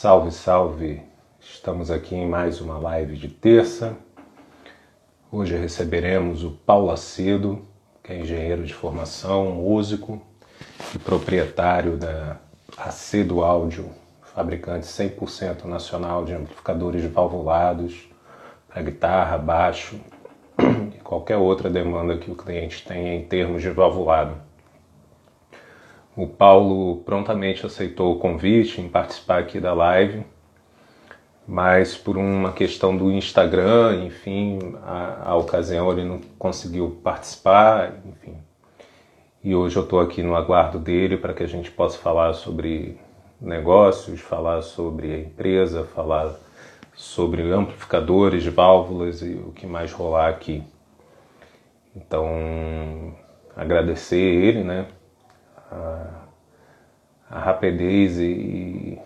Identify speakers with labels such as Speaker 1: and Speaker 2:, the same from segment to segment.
Speaker 1: Salve, salve! Estamos aqui em mais uma live de terça. Hoje receberemos o Paulo Acedo, que é engenheiro de formação, músico e proprietário da Acedo Áudio, fabricante 100% nacional de amplificadores valvulados para guitarra, baixo e qualquer outra demanda que o cliente tenha em termos de valvulado. O Paulo prontamente aceitou o convite em participar aqui da live, mas por uma questão do Instagram, enfim, a, a ocasião ele não conseguiu participar, enfim. E hoje eu estou aqui no aguardo dele para que a gente possa falar sobre negócios, falar sobre a empresa, falar sobre amplificadores, válvulas e o que mais rolar aqui. Então, agradecer ele, né? A rapidez e,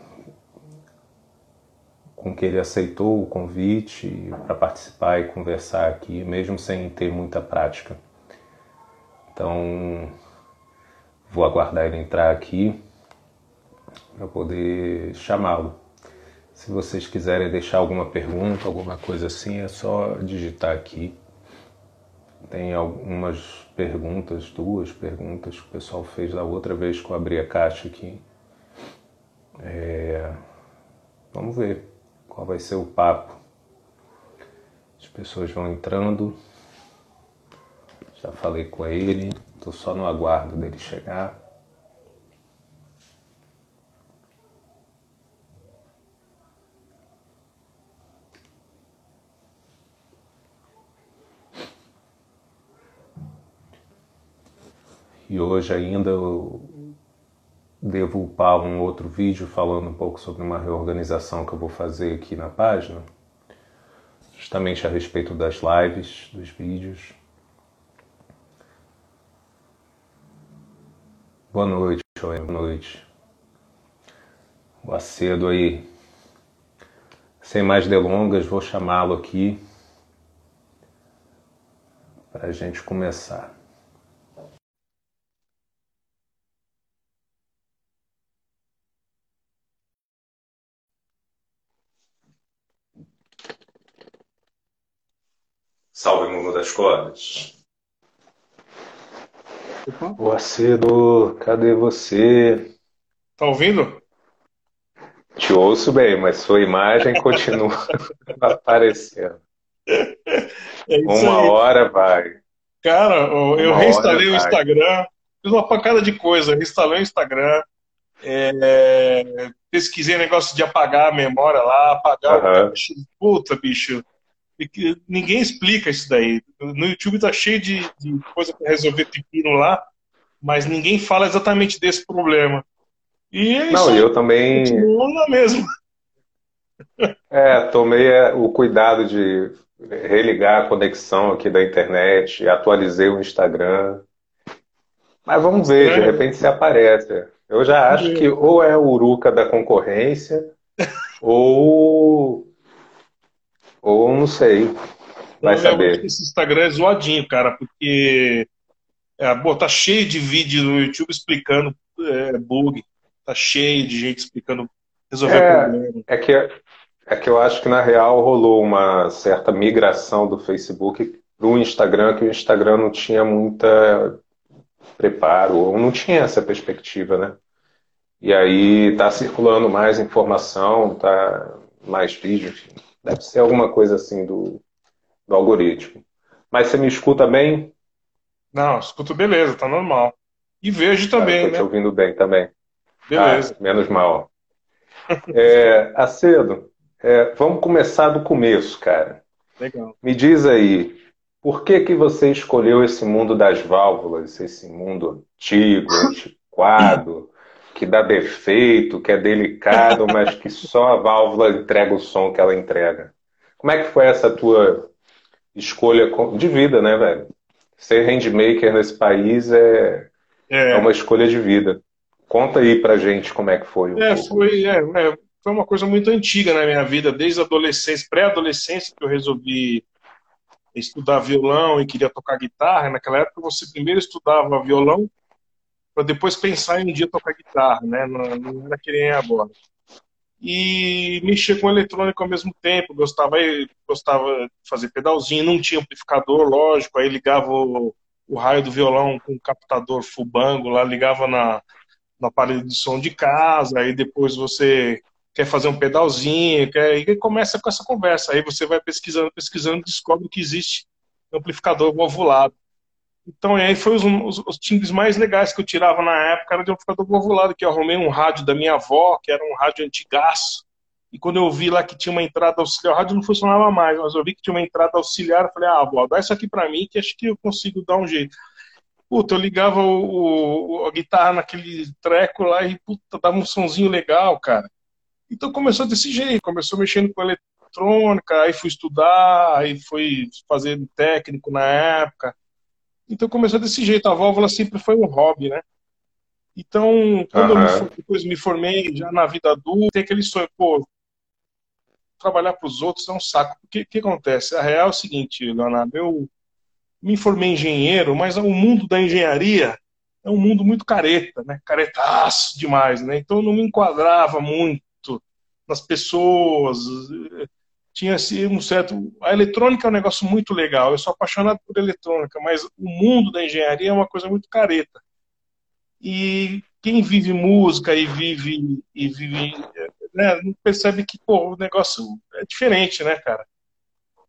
Speaker 1: com que ele aceitou o convite para participar e conversar aqui, mesmo sem ter muita prática. Então, vou aguardar ele entrar aqui para poder chamá-lo. Se vocês quiserem deixar alguma pergunta, alguma coisa assim, é só digitar aqui. Tem algumas perguntas, duas perguntas que o pessoal fez da outra vez que eu abri a caixa aqui. É... Vamos ver qual vai ser o papo. As pessoas vão entrando. Já falei com ele, estou só no aguardo dele chegar. E hoje ainda eu devo upar um outro vídeo falando um pouco sobre uma reorganização que eu vou fazer aqui na página, justamente a respeito das lives, dos vídeos. Boa noite, Boa noite. Boa cedo aí. Sem mais delongas, vou chamá-lo aqui para a gente começar. Salve mundo das cordas. Boa cedo, cadê você?
Speaker 2: Tá ouvindo?
Speaker 1: Te ouço bem, mas sua imagem continua aparecendo. É uma aí. hora vai.
Speaker 2: Cara, eu uma reinstalei o Instagram, fiz uma pancada de coisa, reinstalei o Instagram, é, pesquisei negócio de apagar a memória lá, apagar uhum. o puta, bicho ninguém explica isso daí. No YouTube tá cheio de, de coisa para resolver pepino lá, mas ninguém fala exatamente desse problema.
Speaker 1: E é Não, eu também.
Speaker 2: Na mesma.
Speaker 1: É, tomei é, o cuidado de religar a conexão aqui da internet, atualizei o Instagram. Mas vamos ver, é. de repente se aparece. Eu já acho que ou é o Uruca da concorrência, ou ou não sei. Vai não, saber.
Speaker 2: Esse Instagram é zoadinho, cara, porque é, bom, tá cheio de vídeo no YouTube explicando é, bug. Tá cheio de gente explicando resolver é, problema.
Speaker 1: É que, é que eu acho que na real rolou uma certa migração do Facebook para o Instagram, que o Instagram não tinha muita preparo, ou não tinha essa perspectiva, né? E aí tá circulando mais informação, tá mais vídeo, enfim. Deve ser alguma coisa assim do, do algoritmo. Mas você me escuta bem?
Speaker 2: Não, escuto beleza, tá normal. E vejo também,
Speaker 1: ah, tô
Speaker 2: né?
Speaker 1: te ouvindo bem também.
Speaker 2: Beleza.
Speaker 1: Ah, menos mal. é, Acedo, é, vamos começar do começo, cara.
Speaker 2: Legal.
Speaker 1: Me diz aí, por que que você escolheu esse mundo das válvulas, esse mundo antigo, antiquado, que dá defeito, que é delicado, mas que só a válvula entrega o som que ela entrega. Como é que foi essa tua escolha de vida, né, velho? Ser handmaker nesse país é, é. é uma escolha de vida. Conta aí pra gente como é que foi.
Speaker 2: é, foi, é, é, foi uma coisa muito antiga na minha vida, desde a adolescência, pré-adolescência, que eu resolvi estudar violão e queria tocar guitarra. Naquela época você primeiro estudava violão para depois pensar em um dia tocar guitarra, né? Não, não era que nem agora. e mexer com eletrônica ao mesmo tempo. Gostava, gostava de fazer pedalzinho, não tinha amplificador, lógico, aí ligava o, o raio do violão com o captador fubango lá, ligava na, no aparelho de som de casa, aí depois você quer fazer um pedalzinho, quer, e começa com essa conversa. Aí você vai pesquisando, pesquisando, descobre que existe amplificador valvulado. Então, aí foi os, os, os, timbres mais legais que eu tirava na época, era de amplificador valvulado, que eu arrumei um rádio da minha avó, que era um rádio antigaço, e quando eu vi lá que tinha uma entrada auxiliar, o rádio não funcionava mais, mas eu vi que tinha uma entrada auxiliar, eu falei, ah, avó, dá isso aqui para mim, que acho que eu consigo dar um jeito. Puta, eu ligava o, o, a guitarra naquele treco lá e, puta, dava um sonzinho legal, cara. Então começou desse jeito, começou mexendo com eletrônica, aí fui estudar, aí fui fazer técnico na época. Então começou desse jeito, a válvula sempre foi um hobby, né? Então, quando uhum. eu me, depois me formei já na vida adulta, tem aquele sonho, pô, trabalhar para os outros é um saco. O que, que acontece? A real é o seguinte, Leonardo, eu me formei engenheiro, mas o mundo da engenharia é um mundo muito careta, né? Caretaço demais, né? Então eu não me enquadrava muito nas pessoas. Tinha assim, um certo. A eletrônica é um negócio muito legal. Eu sou apaixonado por eletrônica, mas o mundo da engenharia é uma coisa muito careta. E quem vive música e vive e vive né, não percebe que pô, o negócio é diferente, né, cara?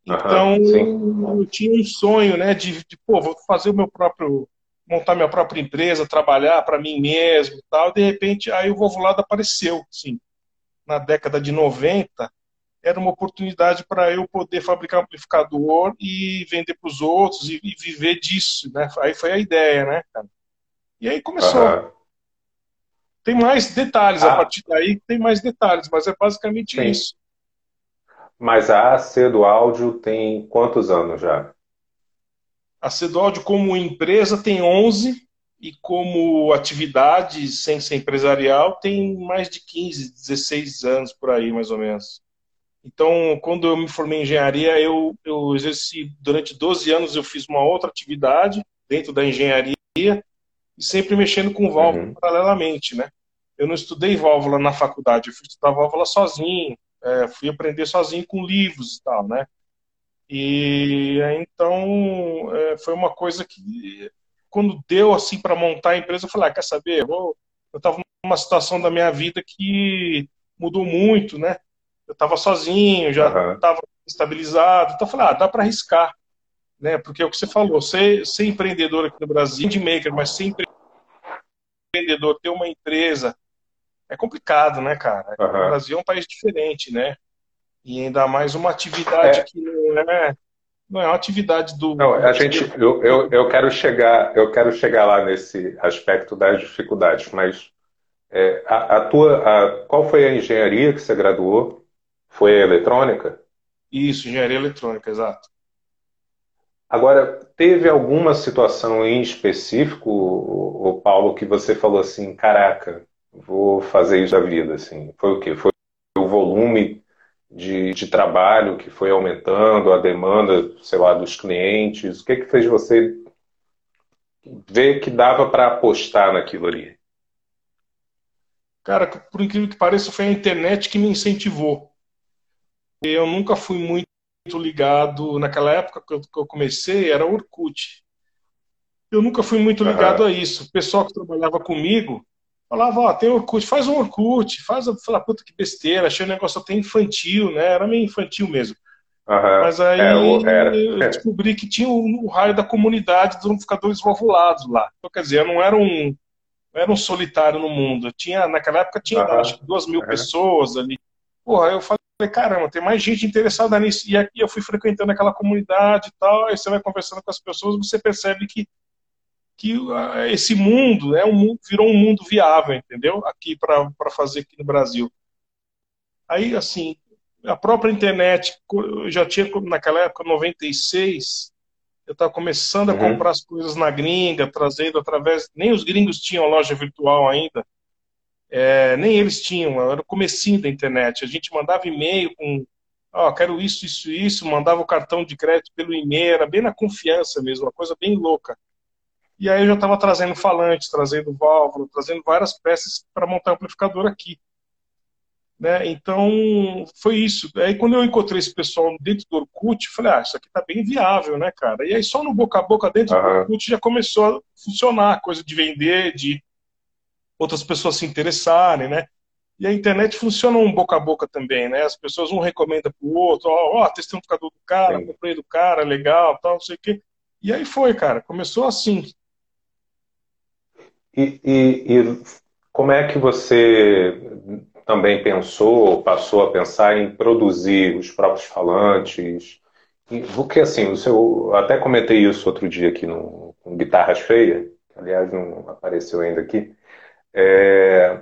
Speaker 2: Então uhum, eu tinha um sonho, né, de, de pô, vou fazer o meu próprio montar minha própria empresa, trabalhar para mim mesmo, tal. De repente, aí o Vovulado apareceu, sim na década de 90, era uma oportunidade para eu poder fabricar um amplificador e vender para os outros e, e, viver disso, né? Aí foi a ideia, né, cara? E aí começou. Uhum. Tem mais detalhes, ah. a partir daí tem mais detalhes, mas é basicamente Sim. isso.
Speaker 1: Mas a AC do Áudio tem quantos anos já?
Speaker 2: A C do Áudio como empresa tem 11, e como atividade sem ser empresarial tem mais de 15, 16 anos por aí, mais ou menos. Então, quando eu me formei em engenharia, eu, eu exerci, durante 12 anos eu fiz uma outra atividade dentro da engenharia e sempre mexendo com válvula uhum. paralelamente, né? Eu não estudei válvula na faculdade, eu fui estudar válvula sozinho, é, fui aprender sozinho com livros e tal, né? E então é, foi uma coisa que quando deu assim para montar a empresa, eu falei, ah, quer saber? Eu, eu estava numa situação da minha vida que mudou muito, né? Eu estava sozinho, já estava uhum. estabilizado, então eu falei, ah, dá para arriscar, né? Porque é o que você falou, ser, ser empreendedor aqui no Brasil, de maker, mas ser empreendedor, ter uma empresa, é complicado, né, cara? Uhum. O Brasil é um país diferente, né? E ainda mais uma atividade é. que não é não é uma atividade do.
Speaker 1: Não, a gente, eu, eu, eu quero chegar, eu quero chegar lá nesse aspecto das dificuldades, mas é, a, a, tua, a, qual foi a engenharia que você graduou? Foi a eletrônica?
Speaker 2: Isso, engenharia eletrônica, exato.
Speaker 1: Agora, teve alguma situação em específico, o Paulo, que você falou assim, caraca, vou fazer isso da vida, assim? Foi o quê? Foi o volume de, de trabalho que foi aumentando, a demanda, sei lá, dos clientes? O que, que fez você ver que dava para apostar naquilo ali?
Speaker 2: Cara, por incrível que pareça, foi a internet que me incentivou. Eu nunca fui muito ligado, naquela época que eu comecei, era Orkut. Eu nunca fui muito ligado uhum. a isso. O pessoal que trabalhava comigo Falava, ó, tem Orkut, faz um Orkut, faz, fala, puta que besteira, achei o negócio até infantil, né? Era meio infantil mesmo. Uhum. Mas aí é, eu descobri que tinha o, o, raio da comunidade dos amplificadores valvulados lá. Então, quer dizer, eu não era um, não era um solitário no mundo. Eu tinha, naquela época tinha uhum. acho que duas mil pessoas ali. Porra, eu falei, caramba, tem mais gente interessada nisso. E aqui eu fui frequentando aquela comunidade e tal, aí você vai conversando com as pessoas, você percebe que que esse mundo é um mundo, virou um mundo viável, entendeu? Aqui para fazer aqui no Brasil. Aí, assim, a própria internet, eu já tinha, naquela época, 96, eu estava começando a uhum. comprar as coisas na gringa, trazendo através. Nem os gringos tinham loja virtual ainda. É, nem eles tinham, era o comecinho da internet. A gente mandava e-mail com, ó, oh, quero isso, isso, isso, mandava o cartão de crédito pelo e-mail, era bem na confiança mesmo, uma coisa bem louca. E aí eu já estava trazendo falantes, trazendo válvula, trazendo várias peças para montar o amplificador aqui. Né? Então, foi isso. Aí, quando eu encontrei esse pessoal dentro do Orkut, eu falei, ah, isso aqui tá bem viável, né, cara? E aí, só no boca a boca dentro uhum. do Orkut já começou a funcionar, a coisa de vender, de outras pessoas se interessarem, né? E a internet funciona um boca a boca também, né? As pessoas um recomenda pro outro, ó, ó testei um computador do cara, Sim. comprei do cara, legal, tal, não sei o quê. E aí foi, cara, começou assim.
Speaker 1: E, e, e como é que você também pensou, passou a pensar em produzir os próprios falantes? Porque assim, o seu, até comentei isso outro dia aqui no, no Guitarras Feias, aliás não apareceu ainda aqui. É,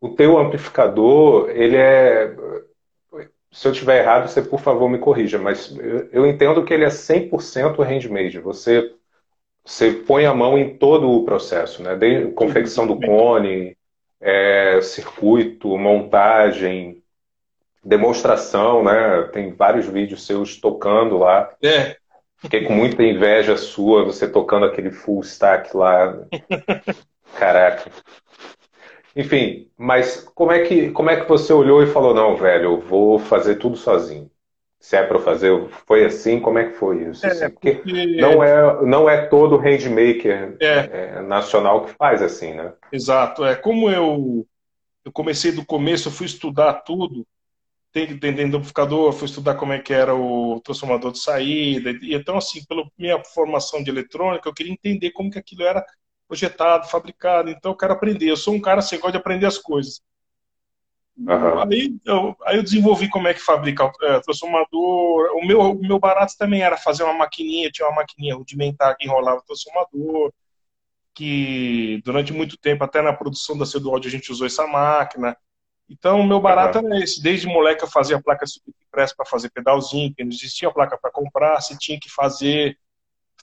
Speaker 1: o teu amplificador, ele é. Se eu estiver errado, você por favor me corrija, mas eu, eu entendo que ele é 100% handmade. Você, você põe a mão em todo o processo, né? Desde confecção do cone, é, circuito, montagem, demonstração, né? Tem vários vídeos seus tocando lá.
Speaker 2: É.
Speaker 1: Fiquei com muita inveja sua, você tocando aquele full stack lá. Caraca. Enfim, mas como é que como é que você olhou e falou não, velho, eu vou fazer tudo sozinho? Se é para fazer, foi assim? Como é que foi isso?
Speaker 2: É,
Speaker 1: assim? porque, porque não é não é todo handmaker
Speaker 2: é.
Speaker 1: É, nacional que faz assim, né?
Speaker 2: Exato. É como eu eu comecei do começo, eu fui estudar tudo, entendendo o amplificador, fui estudar como é que era o transformador de saída. E então assim, pela minha formação de eletrônica, eu queria entender como que aquilo era projetado, fabricado. Então eu quero aprender. Eu sou um cara assim, gosta de aprender as coisas. Uhum. Aí, eu, aí eu desenvolvi como é que fabrica é, transformador. O meu, o meu barato também era fazer uma maquininha, tinha uma maquininha rudimentar que enrolava o transformador, que durante muito tempo, até na produção da Cedualdi, a gente usou essa máquina. Então, o meu barato uhum. era esse. Desde moleque eu fazia placa press para fazer pedalzinho, porque não existia placa para comprar, se tinha que fazer,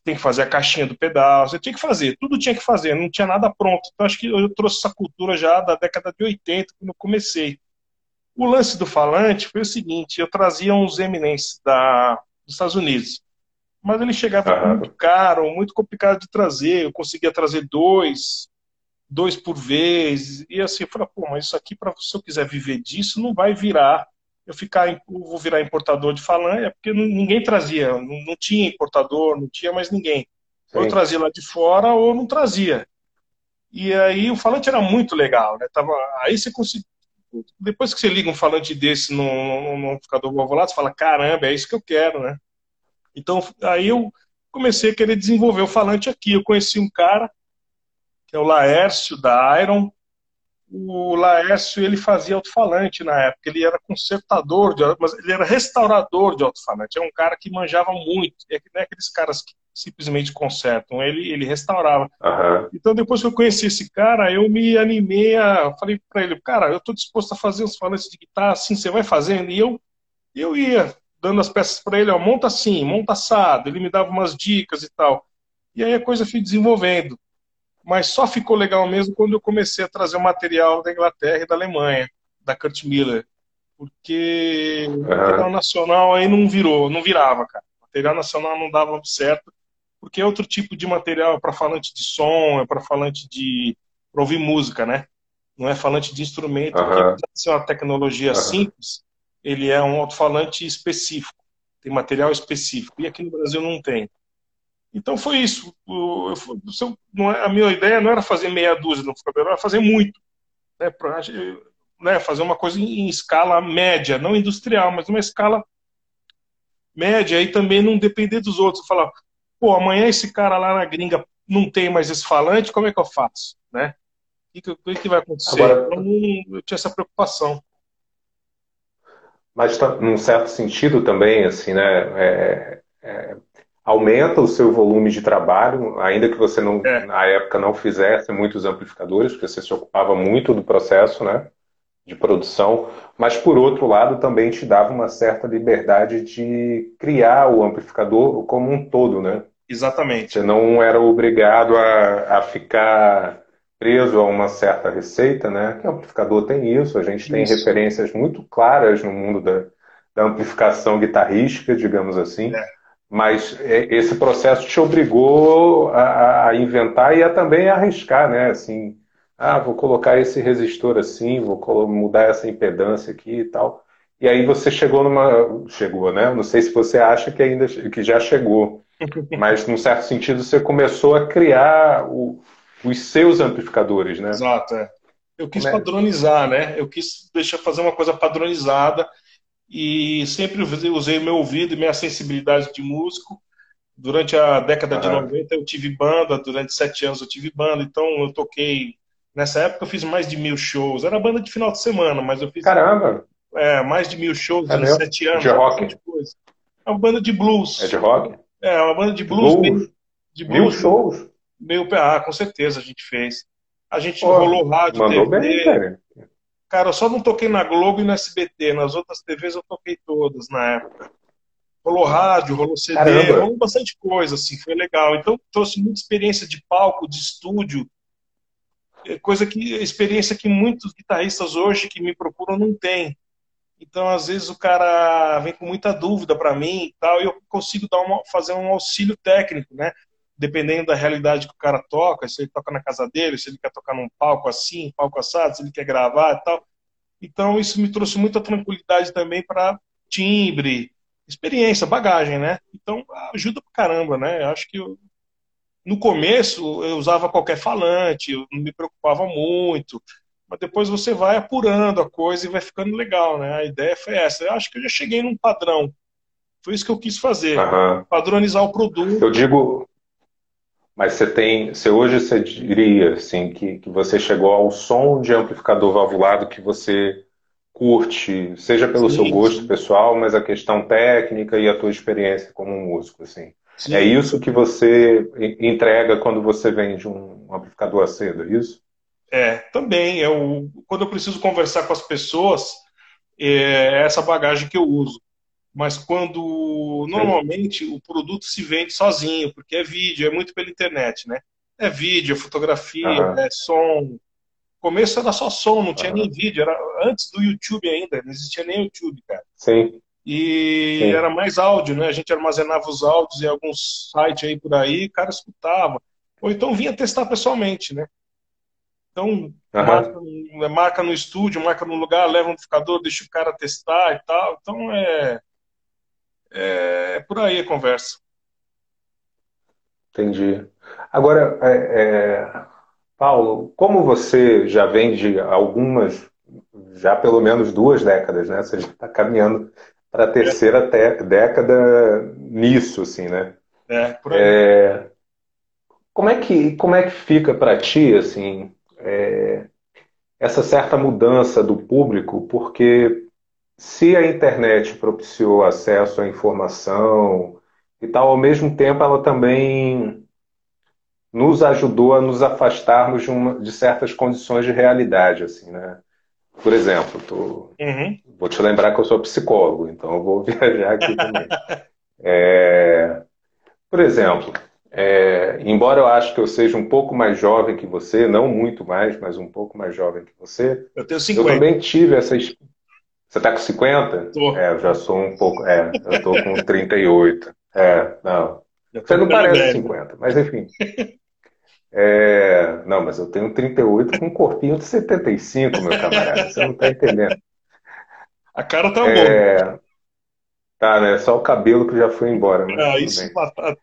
Speaker 2: tem que fazer a caixinha do pedal, você tinha que fazer, tudo tinha que fazer, não tinha nada pronto. Então acho que eu trouxe essa cultura já da década de 80, quando eu comecei. O lance do falante foi o seguinte, eu trazia uns eminentes da, dos Estados Unidos, mas ele chegava muito caro, muito complicado de trazer, eu conseguia trazer dois, dois por vez, e assim, eu falei, pô, mas isso aqui, para se eu quiser viver disso, não vai virar eu ficar, eu vou virar importador de falante, é porque ninguém trazia, não, não, tinha importador, não tinha mais ninguém. Sim. Ou eu trazia lá de fora ou não trazia. E aí o falante era muito legal, né? Tava, aí você consegue, depois que você liga um falante desse num, num amplificador valvulado, você fala, caramba, é isso que eu quero, né? Então aí eu comecei a querer desenvolver o falante aqui. Eu conheci um cara, que é o Laércio da Iron, o Laércio ele fazia alto-falante na época, ele era consertador, de, mas ele era restaurador de alto-falante, é um cara que manjava muito, é que não é aqueles caras que simplesmente consertam, ele, ele restaurava.
Speaker 1: Uhum.
Speaker 2: Então depois que eu conheci esse cara, eu me animei a, falei para ele, cara, eu estou disposto a fazer os falantes de guitarra assim, você vai fazendo? E eu, eu ia dando as peças para ele, ó, monta assim, monta assado, ele me dava umas dicas e tal. E aí a coisa foi desenvolvendo mas só ficou legal mesmo quando eu comecei a trazer o material da Inglaterra e da Alemanha, da Kurt Miller. Porque o material nacional aí não virou, não virava, cara. O material nacional não dava certo, porque é outro tipo de material para falante de som, é para falante de. ouvir música, né? Não é falante de instrumento, uhum. apesar de ser uma tecnologia uhum. simples, ele é um alto-falante específico, tem material específico. E aqui no Brasil não tem. Então foi isso. É, a minha ideia não era fazer meia dúzia no cabelo, era fazer muito. Né, pra, né, fazer uma coisa em, escala média, não industrial, mas uma escala média e também não depender dos outros. Falar, pô, amanhã esse cara lá na gringa não tem mais esse falante, como é que eu faço? Né? O que, que, que vai acontecer? Agora, então, eu tinha essa preocupação.
Speaker 1: Mas, tá, num certo sentido também, assim, né? É, é aumenta o seu volume de trabalho, ainda que você não, é. na época não fizesse muitos amplificadores, porque você se ocupava muito do processo, né, de produção, mas por outro lado também te dava uma certa liberdade de criar o amplificador como um todo, né?
Speaker 2: Exatamente.
Speaker 1: Você não era obrigado a, a ficar preso a uma certa receita, né? Que o amplificador tem isso, a gente tem referências muito claras no mundo da, da amplificação guitarrística, digamos assim. É mas é, esse processo te obrigou a, a, inventar e a também arriscar, né? Assim, ah, vou colocar esse resistor assim, vou mudar essa impedância aqui e tal. E aí você chegou numa. Chegou, né? Não sei se você acha que ainda que já chegou. Mas, num certo sentido, você começou a criar o, os seus amplificadores, né?
Speaker 2: Exato, é. Eu quis é? padronizar, né? Eu quis deixar fazer uma coisa padronizada e sempre usei meu ouvido e minha sensibilidade de músico. Durante a década uhum. de 90 eu tive banda, durante sete anos eu tive banda, então eu toquei. Nessa época eu fiz mais de mil shows. Era banda de final de semana, mas eu fiz.
Speaker 1: Caramba!
Speaker 2: É, mais de mil shows é durante sete anos.
Speaker 1: De rock?
Speaker 2: Coisa. É uma banda de blues.
Speaker 1: É de rock?
Speaker 2: É, uma banda de blues.
Speaker 1: blues. Meio,
Speaker 2: de
Speaker 1: blues. Mil shows?
Speaker 2: Meio, ah, com certeza a gente fez. A gente Pô, rolou rádio,
Speaker 1: mandou TV. Bem, cara.
Speaker 2: Cara, eu só não toquei na Globo e no SBT. Nas outras TVs eu toquei todas na época. Rolou rádio, rolou CD, Caramba. rolou bastante coisa, assim, foi legal. Então trouxe muita experiência de palco, de estúdio, é coisa que experiência que muitos guitarristas hoje que me procuram não têm. Então, às vezes, o cara vem com muita dúvida para mim e tal, e eu consigo dar uma, fazer um auxílio técnico, né? Dependendo da realidade que o cara toca, se ele toca na casa dele, se ele quer tocar num palco assim, palco assado, se ele quer gravar e tal. Então, isso me trouxe muita tranquilidade também para timbre, experiência, bagagem, né? Então, ajuda pra caramba, né? Eu acho que eu, no começo eu usava qualquer falante, eu não me preocupava muito mas depois você vai apurando a coisa e vai ficando legal, né? A ideia foi essa. Eu acho que eu já cheguei num padrão. Foi isso que eu quis fazer, uhum. padronizar o produto.
Speaker 1: Eu digo, mas você tem, você hoje você diria assim que, que você chegou ao som de amplificador valvulado que você curte, seja pelo sim, seu gosto sim. pessoal, mas a questão técnica e a tua experiência como músico, assim. Sim. É isso que você entrega quando você vende um amplificador a cedo, é isso?
Speaker 2: É, também. Eu, quando eu preciso conversar com as pessoas, é essa bagagem que eu uso. Mas quando normalmente o produto se vende sozinho, porque é vídeo, é muito pela internet, né? É vídeo, é fotografia, uhum. é som. No começo era só som, não tinha uhum. nem vídeo, era antes do YouTube ainda, não existia nem YouTube, cara.
Speaker 1: Sim.
Speaker 2: E Sim. era mais áudio, né? A gente armazenava os áudios em alguns sites aí por aí, o cara escutava. Ou então vinha testar pessoalmente, né? Então, uhum. marca, marca, no estúdio, marca no lugar, leva um amplificador, deixa o cara testar e tal. Então, é, é, é por aí a conversa.
Speaker 1: Entendi. Agora, é, é, Paulo, como você já vem de algumas, já pelo menos duas décadas, né? Você já está caminhando para a terceira década nisso, assim, né?
Speaker 2: É, por aí.
Speaker 1: É, como é que como é que fica para ti, assim, é, essa certa mudança do público, porque se a internet propiciou acesso à informação e tal, ao mesmo tempo ela também nos ajudou a nos afastarmos de, uma, de certas condições de realidade, assim, né? Por exemplo, tô, uhum. vou te lembrar que eu sou psicólogo, então eu vou viajar aqui também. é, por exemplo, é, embora eu acho que eu seja um pouco mais jovem que você, não muito mais, mas um pouco mais jovem que você.
Speaker 2: Eu tenho 50.
Speaker 1: Eu também tive essa. Você está com 50?
Speaker 2: Tô.
Speaker 1: É, eu já sou um pouco. É, eu estou com 38. É, não. Você não parece velho. 50, mas enfim. É, não, mas eu tenho 38 com um corpinho de 75, meu camarada. Você não está entendendo.
Speaker 2: A cara tá é, boa.
Speaker 1: Tá, né? Só o cabelo que já foi embora.
Speaker 2: ah, isso batata.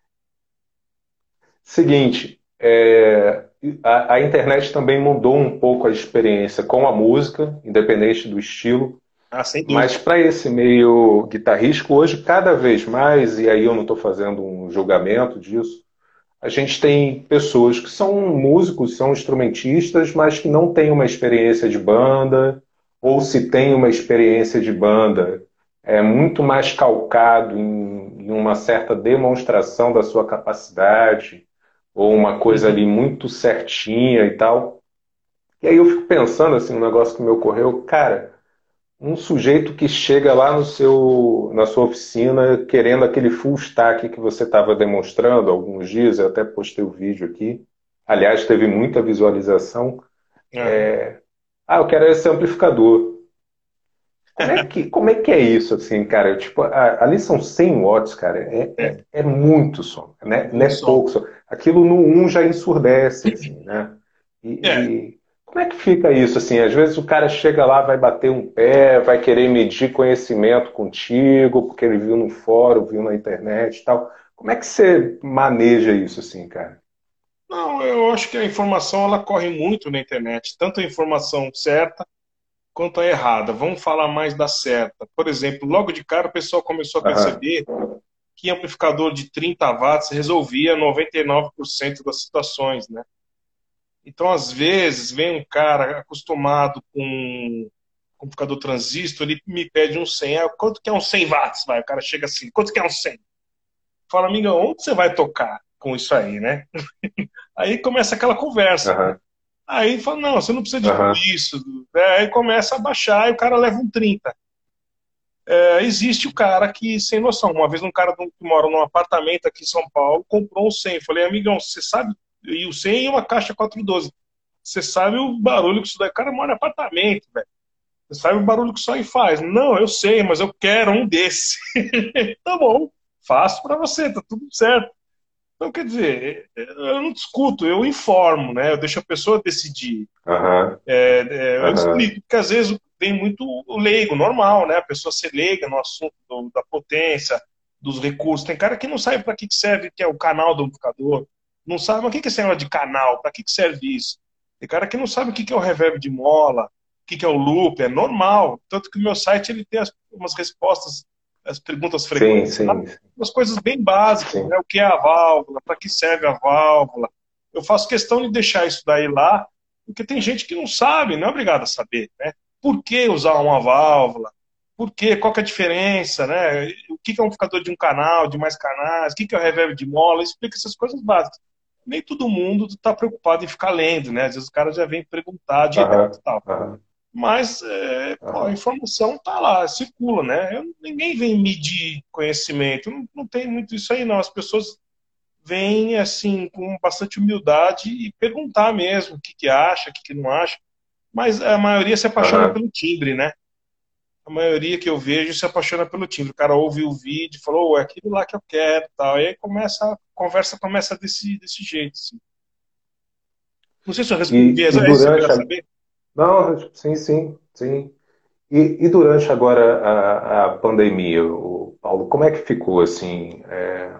Speaker 1: Seguinte, é, a, a, internet também mudou um pouco a experiência com a música, independente do estilo.
Speaker 2: Ah,
Speaker 1: Mas para esse meio guitarrístico, hoje, cada vez mais, e aí eu não estou fazendo um julgamento disso, a gente tem pessoas que são músicos, são instrumentistas, mas que não têm uma experiência de banda, ou se tem uma experiência de banda, é muito mais calcado em, em uma certa demonstração da sua capacidade ou uma coisa ali muito certinha e tal. E aí eu fico pensando assim, um negócio que me ocorreu, cara, um sujeito que chega lá no seu, na sua oficina querendo aquele full stack que você estava demonstrando alguns dias, eu até postei o vídeo aqui. Aliás, teve muita visualização. É. É... Ah, eu quero esse amplificador. Como é que, como é, que é isso, assim, cara? Tipo, a, ali são 100 watts, cara. É, é, é muito som, né? Não é pouco som. Aquilo no 1 já ensurdece, assim, né? E, é. e Como é que fica isso, assim? Às vezes o cara chega lá, vai bater um pé, vai querer medir conhecimento contigo, porque ele viu no fórum, viu na internet e tal. Como é que você maneja isso, assim, cara?
Speaker 2: Não, eu acho que a informação, ela corre muito na internet. Tanto a informação certa, quanto a errada. Vamos falar mais da certa. Por exemplo, logo de cara o pessoal começou a perceber uhum. que amplificador de 30 watts resolvia 99% das situações, né? Então, às vezes, vem um cara acostumado com computador transistor, ele me pede um 100. Ah, quanto que é um 100 watts? Vai, o cara chega assim, quanto que é um 100? Fala, amiga, onde você vai tocar com isso aí, né? aí começa aquela conversa. Uhum. Aí fala, não, você não precisa de uhum. isso. É, aí começa a baixar e o cara leva um 30. É, existe o cara que, sem noção, uma vez um cara que mora num apartamento aqui em São Paulo comprou um 100. Falei, amigão, você sabe e o 100 e uma caixa 412. Você sabe o barulho que isso daí. O cara mora em apartamento, velho. Você sabe o barulho que isso aí faz. Não, eu sei, mas eu quero um desse. tá bom, faço para você, tá tudo certo. Então, quer dizer, eu não discuto, eu informo, né? Eu deixo a pessoa decidir.
Speaker 1: Uhum.
Speaker 2: É, é, eu uhum. explico, porque às vezes tem muito leigo, normal, né? A pessoa ser leiga no assunto do, da potência, dos recursos. Tem cara que não sabe para que serve, que é o canal do amplificador não sabe, mas o que é esse negócio de canal? Para que, que serve isso? Tem cara que não sabe o que é o reverb de mola, o que é o loop, é normal. Tanto que o meu site ele tem as, umas respostas, as perguntas frequentes, sim, sim. umas coisas bem básicas, né? o que é a válvula, para que serve a válvula. Eu faço questão de deixar isso daí lá, porque tem gente que não sabe, não é obrigado a saber, né? Por que usar uma válvula? Por quê? Qual que é a diferença, né? O que é um amplificador de um canal, de mais canais? O que é o reverb de mola? Explica essas coisas básicas nem todo mundo está preocupado em ficar lendo, né? Às vezes o cara já vem perguntar direto e tal. Mas é, pô, a informação está lá, circula, né? Eu, ninguém vem medir conhecimento, não, não tem muito isso aí, não. As pessoas vêm, assim, com bastante humildade e perguntar mesmo o que, que acha, o que, que não acha. Mas a maioria se apaixona pelo timbre, né? A maioria que eu vejo se apaixona pelo timbre. O cara ouve o vídeo falou, oh, é aquilo lá que eu quero tal. E aí começa, a conversa começa desse, desse jeito. Assim. Não sei se eu respondi,
Speaker 1: e, e durante a... saber. Não, sim, sim, sim. E, e durante agora a, a, pandemia, o Paulo, como é que ficou assim é,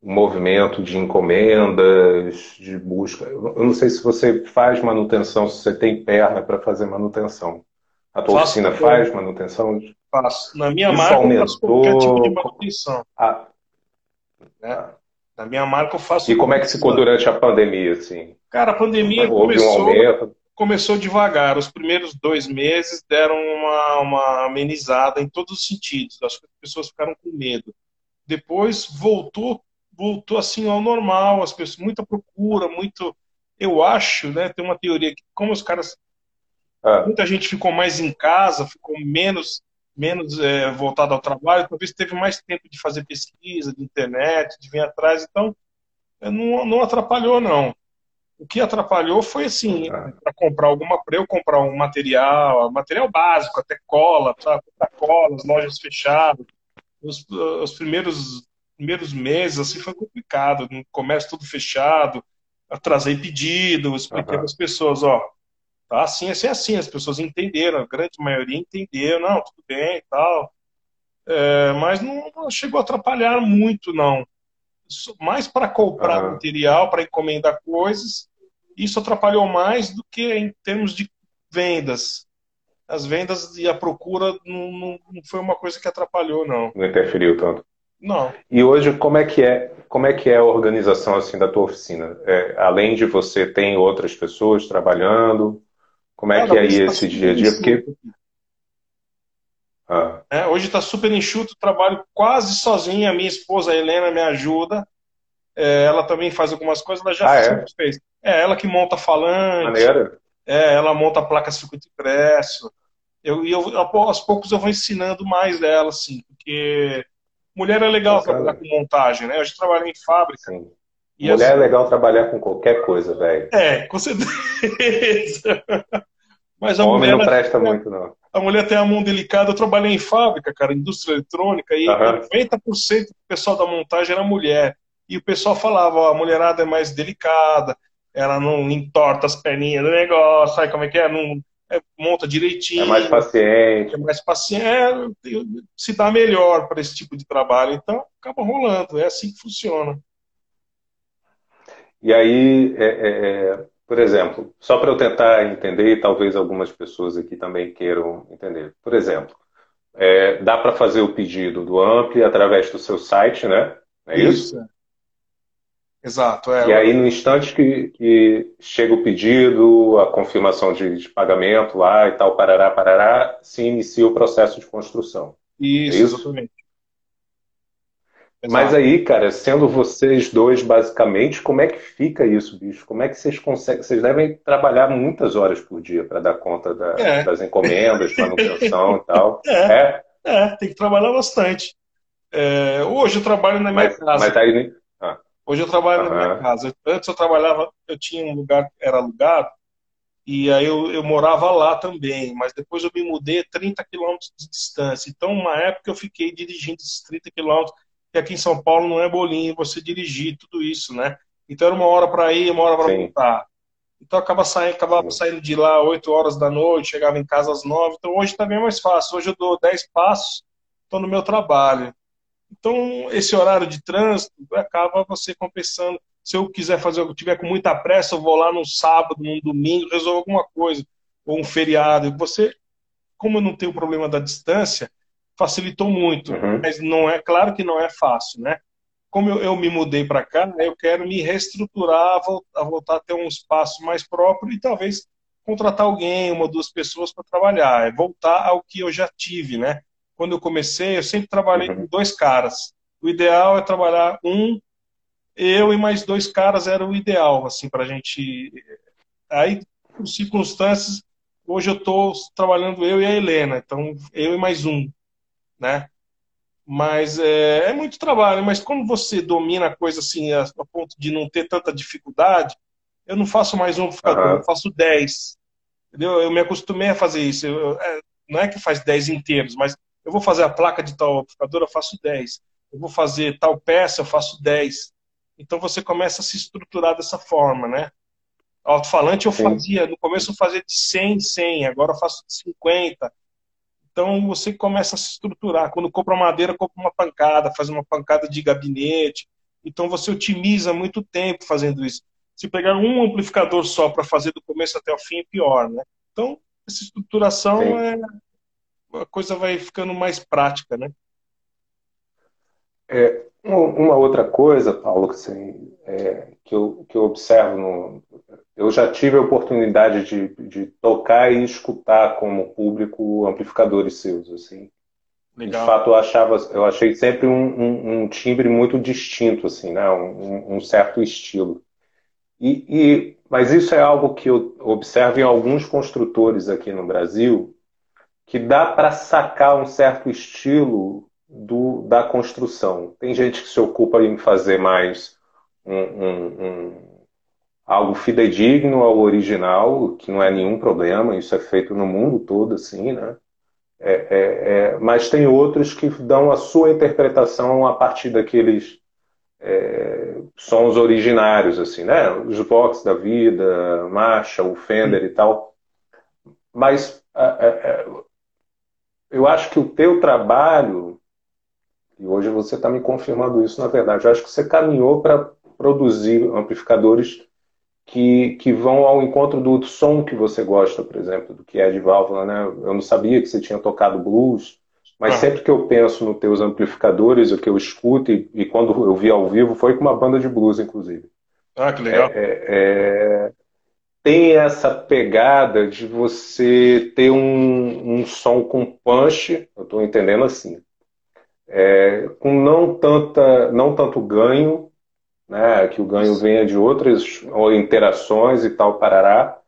Speaker 1: o movimento de encomendas, de busca? Eu não sei se você faz manutenção, se você tem perna para fazer manutenção. A tua faço, oficina faz manutenção?
Speaker 2: Faço. Na minha marca aumentou... eu faço qualquer tipo de manutenção. Ah. Né? Na minha marca eu faço.
Speaker 1: E como é que ficou durante a pandemia, assim?
Speaker 2: Cara, a pandemia Houve começou, um começou devagar. Os primeiros dois meses deram uma, uma amenizada em todos os sentidos. Acho que as pessoas ficaram com medo. Depois voltou, voltou assim ao normal. As pessoas, muita procura, muito. Eu acho, né? Tem uma teoria que como os caras ah. Muita gente ficou mais em casa, ficou menos, menos é, voltado ao trabalho, talvez teve mais tempo de fazer pesquisa, de internet, de vir atrás, então é, não, não atrapalhou, não. O que atrapalhou foi assim, ah. para comprar alguma, para eu comprar um material, material básico, até cola, para comprar cola, as lojas fechadas. Os, os primeiros, primeiros meses assim foi complicado, no comércio tudo fechado, atrasei pedido, expliquei para as pessoas, ó, Tá? Assim, assim, assim. As pessoas entenderam, a grande maioria entendeu, não, tudo bem e tal. É, mas não, não, chegou a atrapalhar muito, não. Mais para comprar uhum. material, para encomendar coisas, isso atrapalhou mais do que em termos de vendas. As vendas e a procura não, não, não foi uma coisa que atrapalhou, não.
Speaker 1: Não interferiu tanto.
Speaker 2: Não.
Speaker 1: E hoje como é que é como é que é a organização assim da tua oficina? É, além de você tem outras pessoas trabalhando? Como é que é aí tá esse dia a dia? Porque...
Speaker 2: Ah. É, hoje está super enxuto, trabalho quase sozinha. A minha esposa, a Helena, me ajuda. É, ela também faz algumas coisas, ela já
Speaker 1: ah, é?
Speaker 2: fez. É ela que monta falante.
Speaker 1: Maneiro.
Speaker 2: É, ela monta a placa circuito impresso. Eu, e eu, aos poucos eu vou ensinando mais dela, assim, porque mulher é legal Bacana. trabalhar com montagem, né? Eu já trabalhei em fábrica.
Speaker 1: Sim. Mulher assim... é legal trabalhar com qualquer coisa, velho.
Speaker 2: É, com certeza.
Speaker 1: Mas a Homem mulher, não presta é, muito, não.
Speaker 2: A mulher tem a mão delicada. Eu trabalhei em fábrica, cara, indústria eletrônica, e uhum. 90% do pessoal da montagem era mulher. E o pessoal falava, ó, a mulherada é mais delicada. ela não entorta as perninhas do negócio, sabe como é que é? Não, é, monta direitinho. É
Speaker 1: mais paciente.
Speaker 2: É mais paciente, é, se dá melhor para esse tipo de trabalho. Então, acaba rolando, é assim que funciona.
Speaker 1: E aí, é, é, é por exemplo, só para eu tentar entender, e talvez algumas pessoas aqui também queiram entender. Por exemplo, é, dá para fazer o pedido do Ampli através do seu site, né? É isso? isso?
Speaker 2: Exato. É.
Speaker 1: E aí, no instante que, que chega o pedido, a confirmação de, de, pagamento lá e tal, parará, parará, se inicia o processo de construção.
Speaker 2: Isso, é isso? exatamente.
Speaker 1: Exato. Mas aí, cara, sendo vocês dois basicamente, como é que fica isso, bicho? Como é que vocês conseguem? Vocês devem trabalhar muitas horas por dia para dar conta da, é. das encomendas, manutenção e tal.
Speaker 2: É, é, é, tem que trabalhar bastante. É, hoje eu trabalho na minha
Speaker 1: mas,
Speaker 2: casa.
Speaker 1: Mas aí,
Speaker 2: Hoje eu trabalho na minha casa. Antes eu trabalhava, eu tinha um lugar que era alugado, e aí eu, eu morava lá também, mas depois eu me mudei a 30 quilômetros de distância. Então, uma época eu fiquei dirigindo esses 30 quilômetros, que aqui em São Paulo não é bolinho você dirigir tudo isso, né? Então era uma hora para ir, uma hora para voltar. Então acaba saindo, acabava saindo de lá 8 horas da noite, chegava em casa às 9. Então hoje também é mais fácil. Hoje eu dou 10 passos, estou no meu trabalho. Então, esse horário de trânsito acaba você compensando. Se eu quiser fazer, eu tiver com muita pressa, eu vou lá no sábado, num domingo, resolvo alguma coisa, ou um feriado. Você, como eu não tenho o problema da distância, facilitou muito. Uhum. Mas não é, claro que não é fácil, né? Como eu, eu me mudei para cá, né, eu quero me reestruturar, a voltar a ter um espaço mais próprio e talvez contratar alguém, uma ou duas pessoas para trabalhar. É voltar ao que eu já tive, né? quando eu comecei, eu sempre trabalhei uhum. com dois caras. O ideal é trabalhar um, eu e mais dois caras era o ideal, assim, para a gente. Aí, por circunstâncias, hoje eu estou trabalhando eu e a Helena, então eu e mais um, né? Mas é, é muito trabalho, mas como você domina a coisa assim, a, a, ponto de não ter tanta dificuldade, eu não faço mais um amplificador, uhum. eu faço dez. Entendeu? Eu me acostumei a fazer isso. Eu, eu, é, não é que faz dez inteiros, mas eu vou fazer a placa de tal amplificador, eu faço 10. Eu vou fazer tal peça, eu faço 10. Então você começa a se estruturar dessa forma, né? Alto-falante eu fazia, no começo eu fazia de 100 em 100, agora eu faço de 50. Então você começa a se estruturar. Quando compra madeira, compra uma pancada, faz uma pancada de gabinete. Então você otimiza muito tempo fazendo isso. Se pegar um amplificador só para fazer do começo até o fim, é pior, né? Então, essa estruturação é, a coisa vai ficando mais prática, né?
Speaker 1: É, uma outra coisa, Paulo, assim, é, que, eu, que eu observo, no, eu já tive a oportunidade de, de tocar e escutar como público amplificadores seus, assim. Legal. De fato, eu achava, eu achei sempre um, um, um timbre muito distinto, assim, né? Um, um certo estilo. E, e, mas isso é algo que eu observo em alguns construtores aqui no Brasil, que dá para sacar um certo estilo do, da construção. Tem gente que se ocupa em fazer mais um, um, um, algo fidedigno ao original, que não é nenhum problema, isso é feito no mundo todo, assim, né? É, é, é, mas tem outros que dão a sua interpretação a partir daqueles é, sons originários, assim, né? Os Vox da vida, Marshall, Fender e tal. Mas eu acho que o teu trabalho, e hoje você está me confirmando isso na verdade, eu acho que você caminhou para produzir amplificadores que, que vão ao encontro do som que você gosta, por exemplo, do que é de válvula, né? Eu não sabia que você tinha tocado blues, mas ah. sempre que eu penso nos teus amplificadores, o que eu escuto, e, e, quando eu vi ao vivo, foi com uma banda de blues, inclusive.
Speaker 2: Ah, que legal.
Speaker 1: É, é, é tem essa pegada de você ter um, um som com punch, eu estou entendendo assim, é, com não, tanta, não tanto ganho, né, que o ganho venha de outras interações e tal, parará,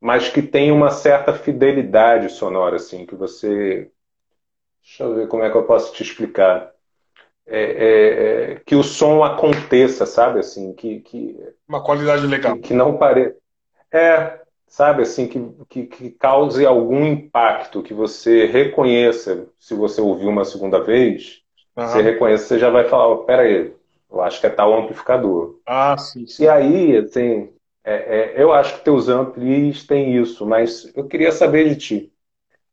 Speaker 1: mas que tem uma certa fidelidade sonora, assim, que você... Deixa eu ver como é que eu posso te explicar. É, é, é, que o som aconteça, sabe? Assim, que, que
Speaker 2: uma qualidade legal.
Speaker 1: Que, que não pareça é, sabe, assim, que, que, que, cause algum impacto, que você reconheça, se você ouvir uma segunda vez, uhum. você reconheça, você já vai falar, oh, pera aí, eu acho que é tal amplificador.
Speaker 2: Ah, sim, sim.
Speaker 1: E aí, assim, É, é, eu acho que teus amplis têm isso, mas eu queria saber de ti.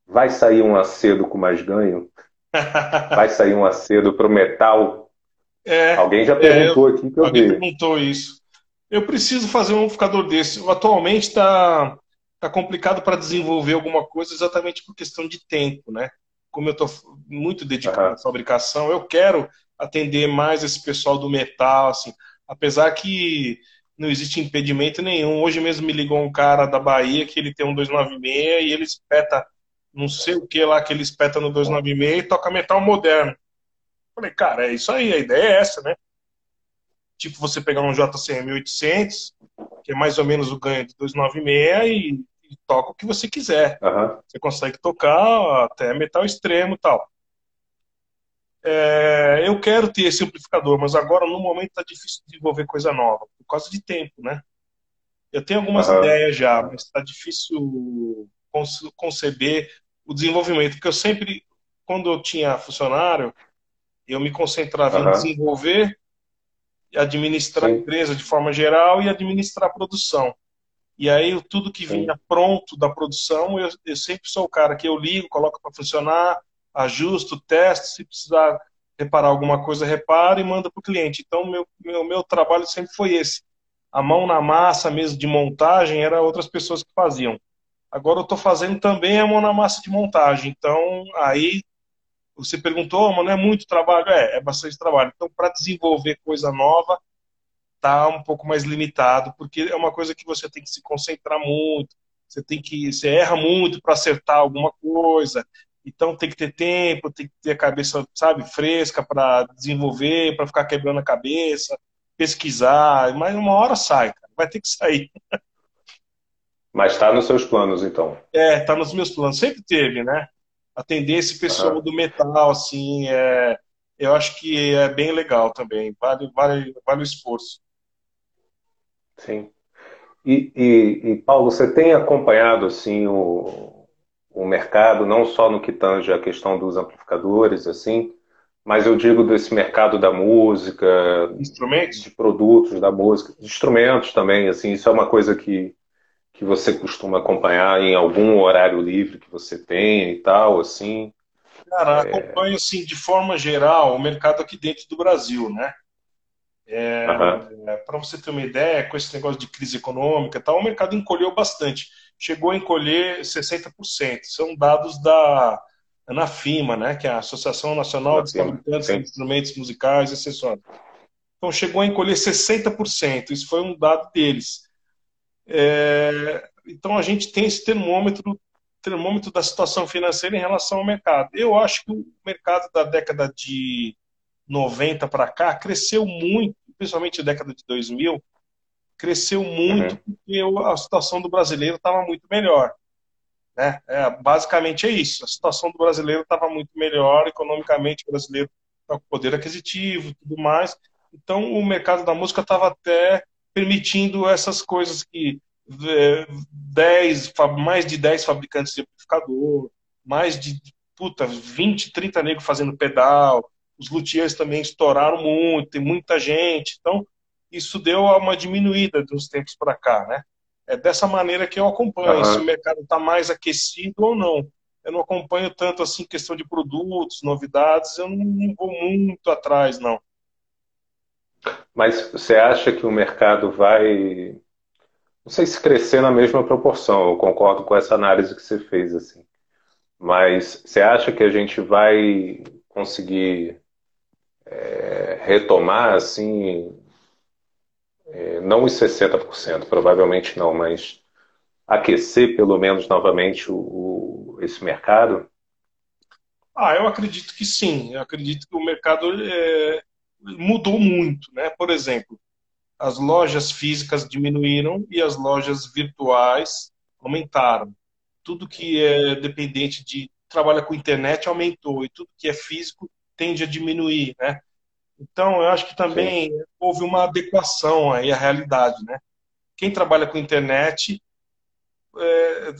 Speaker 1: Vai sair um acedo com mais ganho? Vai sair um acedo para o metal?
Speaker 2: É,
Speaker 1: alguém já perguntou é, aqui que eu
Speaker 2: Alguém vi. perguntou isso. Eu preciso fazer um amplificador desse. Atualmente está tá complicado para desenvolver alguma coisa exatamente por questão de tempo, né? Como eu estou muito dedicado uhum. à fabricação, eu quero atender mais esse pessoal do metal, assim. Apesar que não existe impedimento nenhum. Hoje mesmo me ligou um cara da Bahia que ele tem um 296 e ele espeta não sei o que lá que ele espeta no 296 e toca metal moderno. Falei, cara, é isso aí, a ideia é essa, né? Tipo você pegar um JCM 1800, que é mais ou menos o ganho de 296 e, e toca o que você quiser. Uhum. Você consegue tocar até metal extremo e tal. É, eu quero ter esse amplificador, mas agora no momento está difícil desenvolver coisa nova, por causa de tempo, né? Eu tenho algumas uhum. ideias já, mas está difícil conceber o desenvolvimento, porque eu sempre, quando eu tinha funcionário, eu me concentrava uhum. em desenvolver, administrar Sim. a empresa de forma geral e administrar a produção. E aí tudo que vinha Sim. pronto da produção, eu, eu sempre sou o cara que eu ligo, coloco para funcionar, ajusto, testo, se precisar reparar alguma coisa, repara e manda para o cliente. Então, meu, meu, meu trabalho sempre foi esse. A mão na massa mesmo de montagem era outras pessoas que faziam. Agora eu estou fazendo também a mão na massa de montagem. Então, aí você perguntou, mas não é muito trabalho? É, é bastante trabalho. Então, para desenvolver coisa nova, tá um pouco mais limitado, porque é uma coisa que você tem que se concentrar muito, você tem que, você erra muito para acertar alguma coisa, então tem que ter tempo, tem que ter a cabeça, sabe, fresca para desenvolver, para ficar quebrando a cabeça, pesquisar, mas uma hora sai, cara. vai ter que sair.
Speaker 1: Mas está nos seus planos, então?
Speaker 2: É, está nos meus planos. Sempre teve, né? Atender esse pessoal uhum. do metal, assim, é, eu acho que é bem legal também. Vale, vale, vale o esforço.
Speaker 1: Sim. E, e, e Paulo, você tem acompanhado assim o, o mercado, não só no que tange a questão dos amplificadores, assim, mas eu digo desse mercado da música,
Speaker 2: instrumentos,
Speaker 1: de produtos da música, de instrumentos também, assim, isso é uma coisa que, que você costuma acompanhar em algum horário livre que você tem e tal, assim.
Speaker 2: Cara, é... acompanho assim de forma geral o mercado aqui dentro do Brasil, né? É, uhum. é, Para você ter uma ideia, com esse negócio de crise econômica, tal, o mercado encolheu bastante chegou a encolher 60%. São dados da ANAFIMA, né, que é a Associação Nacional de Fabricantes de Instrumentos Musicais e Acessórios. Então, chegou a encolher 60%. Isso foi um dado deles. É, então, a gente tem esse termômetro, termômetro da situação financeira em relação ao mercado. Eu acho que o mercado da década de 90 para cá cresceu muito, principalmente na década de 2000, cresceu muito uhum. porque a situação do brasileiro estava muito melhor. Né? É, basicamente é isso. A situação do brasileiro estava muito melhor, economicamente o brasileiro estava com poder aquisitivo tudo mais. Então o mercado da música estava até permitindo essas coisas que é, 10, mais de 10 fabricantes de amplificador, mais de puta, 20, 30 negros fazendo pedal, os luthiers também estouraram muito, tem muita gente. Então, isso deu uma diminuída de uns tempos para cá, né? É dessa maneira que eu acompanho, uhum. se o mercado está mais aquecido ou não. Eu não acompanho tanto assim questão de produtos, novidades, eu não vou muito atrás, não.
Speaker 1: Mas você acha que o mercado vai, não sei se crescer na mesma proporção, eu concordo com essa análise que você fez, assim. Mas você acha que a gente vai conseguir é, retomar, assim, é, não os 60%, provavelmente não, mas aquecer pelo menos novamente o, o, esse mercado?
Speaker 2: Ah, eu acredito que sim. Eu acredito que o mercado é, mudou muito, né? Por exemplo, as lojas físicas diminuíram e as lojas virtuais aumentaram. Tudo que é dependente de trabalha com internet aumentou e tudo que é físico tende a diminuir, né? Então, eu acho que também Sim. houve uma adequação aí à realidade, né? Quem trabalha com internet é,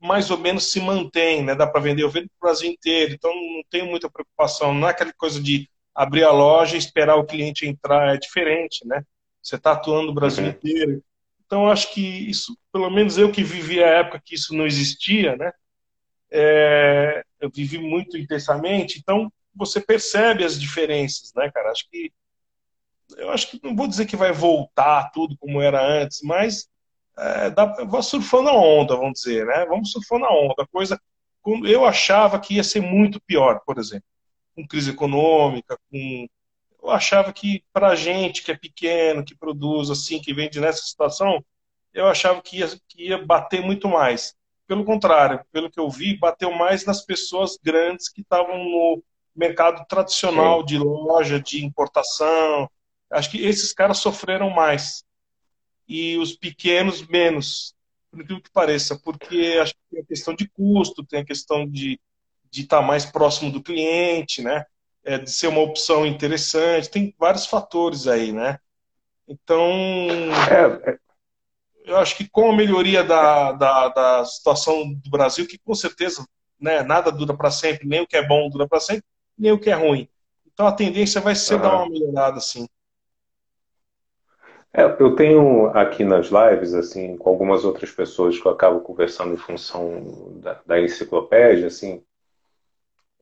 Speaker 2: mais ou menos se mantém, né? Dá para vender, eu vendo para o Brasil inteiro, então não tenho muita preocupação. Não é aquela coisa de abrir a loja e esperar o cliente entrar, é diferente, né? Você está atuando no Brasil uhum. inteiro. Então, acho que isso, pelo menos eu que vivi a época que isso não existia, né? É, eu vivi muito intensamente, então você percebe as diferenças, né, cara? Acho que eu acho que não vou dizer que vai voltar tudo como era antes, mas é, dá, vou surfando a onda, vamos dizer, né? Vamos surfando a onda. A coisa, eu achava que ia ser muito pior, por exemplo, com crise econômica, com eu achava que para gente que é pequeno, que produz assim, que vende nessa situação, eu achava que ia, que ia bater muito mais. Pelo contrário, pelo que eu vi, bateu mais nas pessoas grandes que estavam no mercado tradicional Sim. de loja, de importação. Acho que esses caras sofreram mais. E os pequenos menos, por incrível que pareça, porque acho que tem a questão de custo, tem a questão de, de estar mais próximo do cliente, né? É, de ser uma opção interessante, tem vários fatores aí, né? Então, é, é eu acho que com a melhoria da, da, da situação do Brasil, que com certeza né, nada dura para sempre, nem o que é bom dura para sempre, nem o que é ruim. Então a tendência vai ser uhum. dar uma melhorada, assim.
Speaker 1: É, eu tenho aqui nas lives, assim, com algumas outras pessoas que eu acabo conversando em função da, da enciclopédia, assim,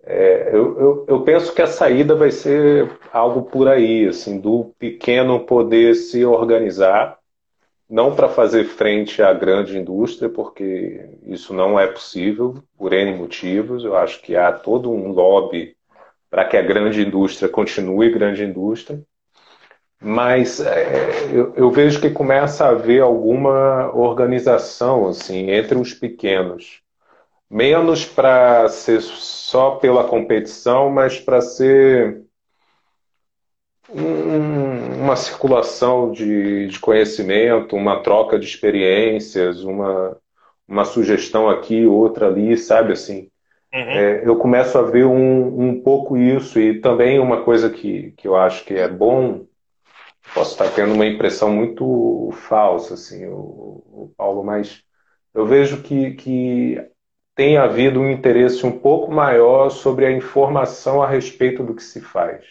Speaker 1: é, eu, eu, eu, penso que a saída vai ser algo por aí, assim, do pequeno poder se organizar não para fazer frente à grande indústria, porque isso não é possível por N motivos. Eu acho que há todo um lobby para que a grande indústria continue grande indústria. Mas é, eu, eu, vejo que começa a haver alguma organização assim entre os pequenos, menos para ser só pela competição, mas para ser um, uma circulação de, de, conhecimento, uma troca de experiências, uma, uma sugestão aqui, outra ali, sabe assim. Uhum. É, eu começo a ver um, um pouco isso e também uma coisa que, que eu acho que é bom, posso estar tendo uma impressão muito falsa, assim, o, o Paulo, mas eu vejo que, que tem havido um interesse um pouco maior sobre a informação a respeito do que se faz.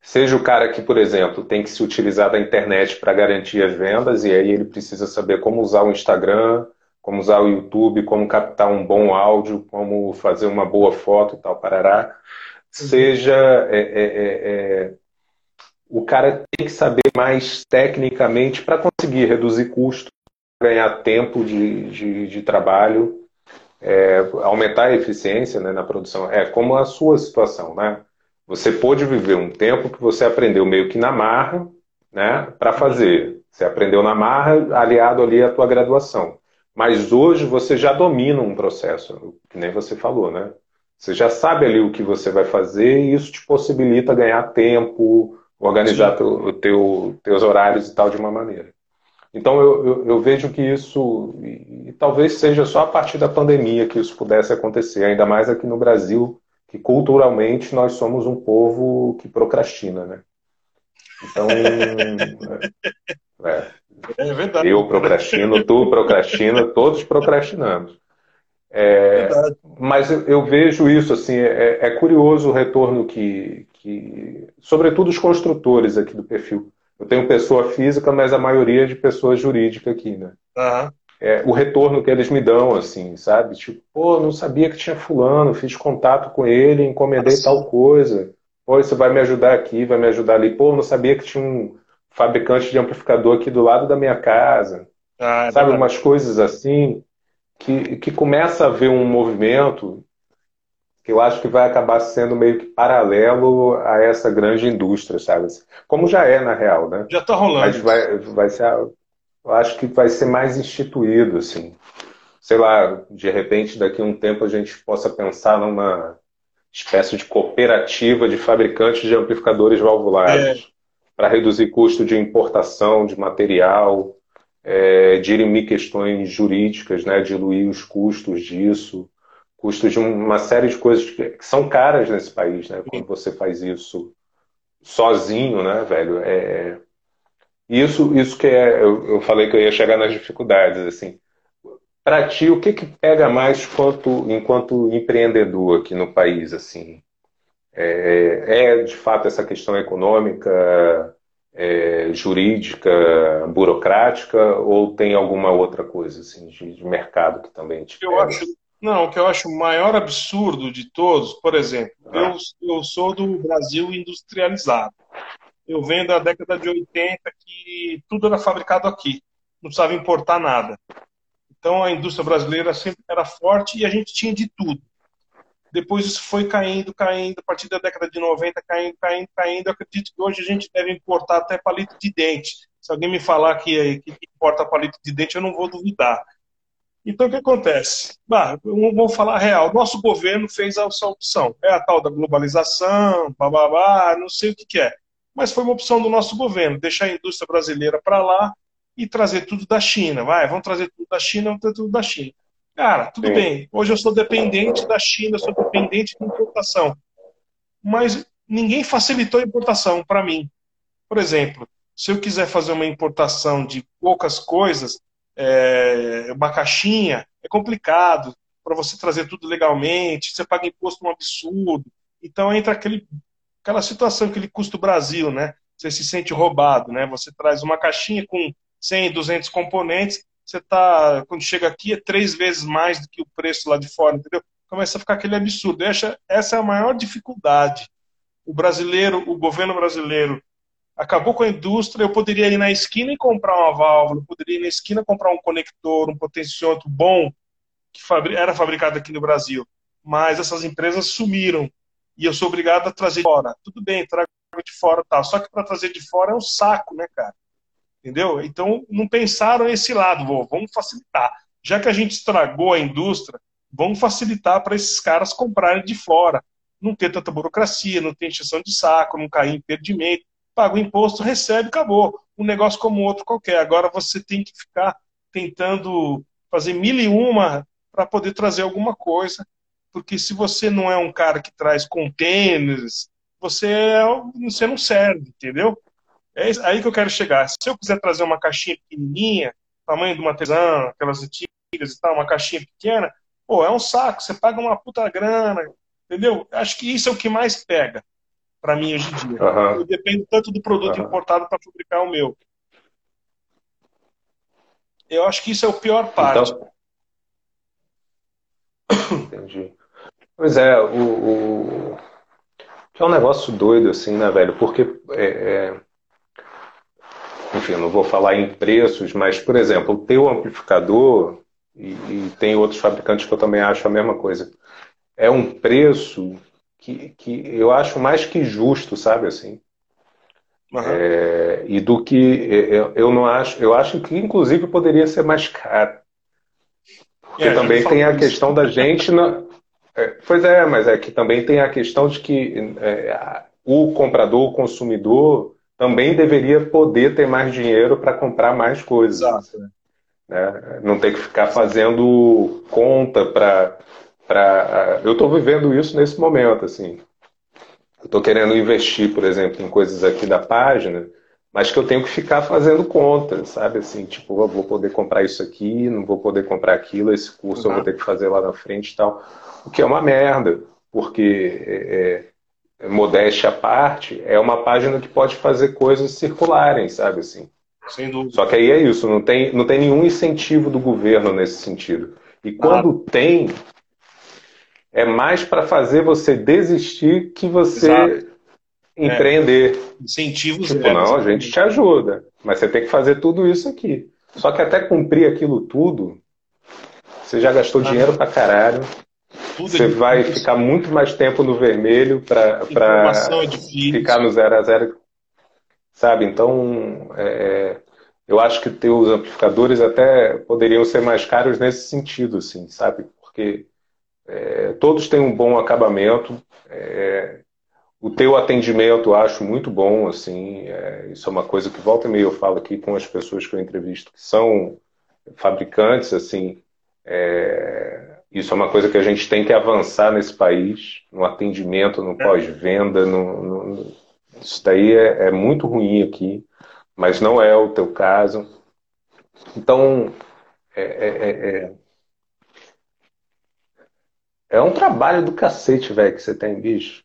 Speaker 1: Seja o cara que, por exemplo, tem que se utilizar da internet para garantir as vendas, e aí ele precisa saber como usar o Instagram, como usar o YouTube, como captar um bom áudio, como fazer uma boa foto e tal, parará. Seja é, é, é, é o cara tem que saber mais tecnicamente para conseguir reduzir custo, ganhar tempo de, de, de trabalho, é, aumentar a eficiência né, na produção. É como a sua situação, né? Você pôde viver um tempo que você aprendeu meio que na marra, né, para fazer. Você aprendeu na marra, aliado ali à tua graduação. Mas hoje você já domina um processo, que nem você falou, né? Você já sabe ali o que você vai fazer e isso te possibilita ganhar tempo, organizar teu, teu, teus horários e tal de uma maneira. Então eu, eu, eu vejo que isso, e, e, talvez seja só a partir da pandemia que isso pudesse acontecer, ainda mais aqui no Brasil, que culturalmente nós somos um povo que procrastina, né? Então, é, é verdade. Eu procrastino, tu procrastina, todos procrastinamos. É, mas eu, eu, vejo isso assim, é, é, curioso o retorno que, que, sobretudo os construtores aqui do perfil. Eu tenho pessoa física, mas a maioria é de pessoa jurídica aqui, né? Uhum é, o retorno que eles me dão, assim, sabe? Tipo, pô, não sabia que tinha fulano, fiz contato com ele, encomendei Nossa. tal coisa. Pô, isso vai me ajudar aqui, vai me ajudar ali. Pô, não sabia que tinha um fabricante de amplificador aqui do lado da minha casa. Ah, é sabe, umas coisas assim que, que começa a haver um movimento que eu acho que vai acabar sendo meio que paralelo a essa grande indústria, sabe? Como já é, na real, né?
Speaker 2: Já está rolando. Mas
Speaker 1: vai, vai ser eu acho que vai ser mais instituído, assim. Sei lá, de repente, daqui a um tempo a gente possa pensar numa espécie de cooperativa de fabricantes de amplificadores valvulares é. Para reduzir custo de importação de material, é, dirimir questões jurídicas, né, diluir os custos disso, custos de uma série de coisas que, são caras nesse país, né? Quando você faz isso sozinho, né, velho? É, isso, isso que é, eu, eu falei que eu ia chegar nas dificuldades, assim. Para ti, o que, que pega mais quanto, enquanto empreendedor aqui no país, assim? É, é de fato essa questão econômica, é, jurídica, burocrática, ou tem alguma outra coisa assim, de, de mercado que também te
Speaker 2: eu acho Não, o que eu acho o maior absurdo de todos, por exemplo, ah. eu, eu sou do Brasil industrializado. Eu venho da década de 80 que tudo era fabricado aqui, não precisava importar nada. Então a indústria brasileira sempre era forte e a gente tinha de tudo. Depois isso foi caindo, caindo, a partir da década de 90, caindo, caindo, caindo. Eu acredito que hoje a gente deve importar até palito de dente. Se alguém me falar que, que importa palito de dente, eu não vou duvidar. Então, o que acontece? Bah, vamos falar real. Nosso governo fez essa opção. É a tal da globalização, babá, não sei o que, que é. Mas foi uma opção do nosso governo, deixar a indústria brasileira para lá e trazer tudo da China. Vai, vamos trazer tudo da China, vamos trazer tudo da China. Cara, tudo Sim. bem. Hoje eu sou dependente da China, sou dependente de importação. Mas ninguém facilitou a importação para mim. Por exemplo, se eu quiser fazer uma importação de poucas coisas, é, uma caixinha, é complicado para você trazer tudo legalmente, você paga imposto um absurdo. Então entra aquele, aquela situação, aquele custo Brasil, né? Você se sente roubado, né? Você traz uma caixinha com 100, 200 componentes, você tá, quando chega aqui, é três vezes mais do que o preço lá de fora, entendeu? Começa a ficar aquele absurdo. Essa, essa é a maior dificuldade. O brasileiro, o governo brasileiro, acabou com a indústria. Eu poderia ir na esquina e comprar uma válvula, eu poderia ir na esquina comprar um conector, um potenciômetro bom, que era fabricado aqui no Brasil. Mas essas empresas sumiram. E eu sou obrigado a trazer de fora. Tudo bem, trago de fora tal. Só que para trazer de fora é um saco, né, cara? Entendeu? Então, não pensaram nesse lado, vamos facilitar. Já que a gente estragou a indústria, vamos facilitar para esses caras comprarem de fora. Não ter tanta burocracia, não ter encheção de saco, não cair em perdimento. Paga o imposto, recebe, acabou. Um negócio como outro qualquer. Agora você tem que ficar tentando fazer mil e uma para poder trazer alguma coisa. Porque se você não é um cara que traz contêineres, você, é, você não serve, entendeu? É aí que eu quero chegar. Se eu quiser trazer uma caixinha pequenininha, tamanho de uma tesão, aquelas antigas e tal, uma caixinha pequena, pô, é um saco. Você paga uma puta grana, entendeu? Acho que isso é o que mais pega para mim hoje em dia. Uhum. Eu dependo tanto do produto uhum. importado para fabricar o meu. Eu acho que isso é o pior parte. Então...
Speaker 1: Entendi. Pois é, o, o... é um negócio doido, assim, né, velho? Porque é, é enfim, não vou falar em preços, mas, por exemplo, o teu amplificador, e, e, tem outros fabricantes que eu também acho a mesma coisa, é um preço que, que eu acho mais que justo, sabe assim? Uhum. É, e do que eu, eu não acho, eu acho que inclusive poderia ser mais caro. Porque é, também tem a questão da gente. Na, é, pois é, mas é que também tem a questão de que é, o comprador, o consumidor, também deveria poder ter mais dinheiro para comprar mais coisas. Exato. Né? Não ter que ficar fazendo conta para. Pra... Eu estou vivendo isso nesse momento. assim. Eu estou querendo investir, por exemplo, em coisas aqui da página, mas que eu tenho que ficar fazendo conta, sabe? Assim, tipo, vou poder comprar isso aqui, não vou poder comprar aquilo, esse curso uhum. eu vou ter que fazer lá na frente e tal. O que é uma merda, porque é, modéstia à parte, é uma página que pode fazer coisas circularem, sabe assim?
Speaker 2: Sem dúvida.
Speaker 1: Só que aí é isso, não tem, não tem nenhum incentivo do governo nesse sentido. E quando ah. tem, é mais para fazer você desistir que você Exato. empreender.
Speaker 2: É. Incentivos.
Speaker 1: Tipo, não, a gente te ajuda, mas você tem que fazer tudo isso aqui. Só que até cumprir aquilo tudo, você já gastou ah. dinheiro pra caralho, tudo Você vai ficar muito mais tempo no vermelho para é ficar no zero a zero. Sabe? Então, é, eu acho que teus amplificadores até poderiam ser mais caros nesse sentido, assim, sabe? Porque é, todos têm um bom acabamento. É, o teu atendimento eu acho muito bom, assim. É, isso é uma coisa que volta e meia eu falo aqui com as pessoas que eu entrevisto que são fabricantes, assim. É, isso é uma coisa que a gente tem que avançar nesse país, no atendimento, no pós-venda. No, no, isso daí é, é, muito ruim aqui, mas não é o teu caso. Então, é, é, é, é um trabalho do cacete, velho, que você tem, bicho.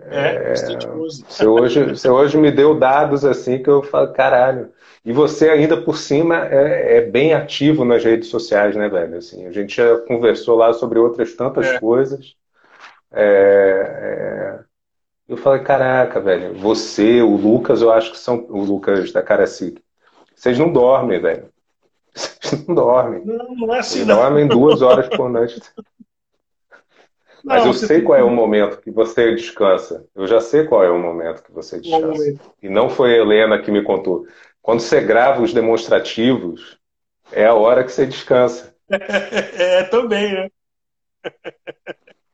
Speaker 1: É, é. Você hoje, você hoje me deu dados assim que eu falo, caralho. E você ainda por cima é, é, bem ativo nas redes sociais, né, velho? Assim, a gente já conversou lá sobre outras tantas é. coisas. É, é, eu falei, caraca, velho, você, o Lucas, eu acho que são o Lucas da Caracique. Vocês não dormem, velho. Vocês não dormem.
Speaker 2: Não, não é assim.
Speaker 1: Vocês dormem duas horas por noite. Mas eu sei qual é o momento que você descansa. Eu já sei qual é o momento que você descansa. E não foi a Helena que me contou. Quando você grava os demonstrativos, é a hora que você descansa.
Speaker 2: É, também, né?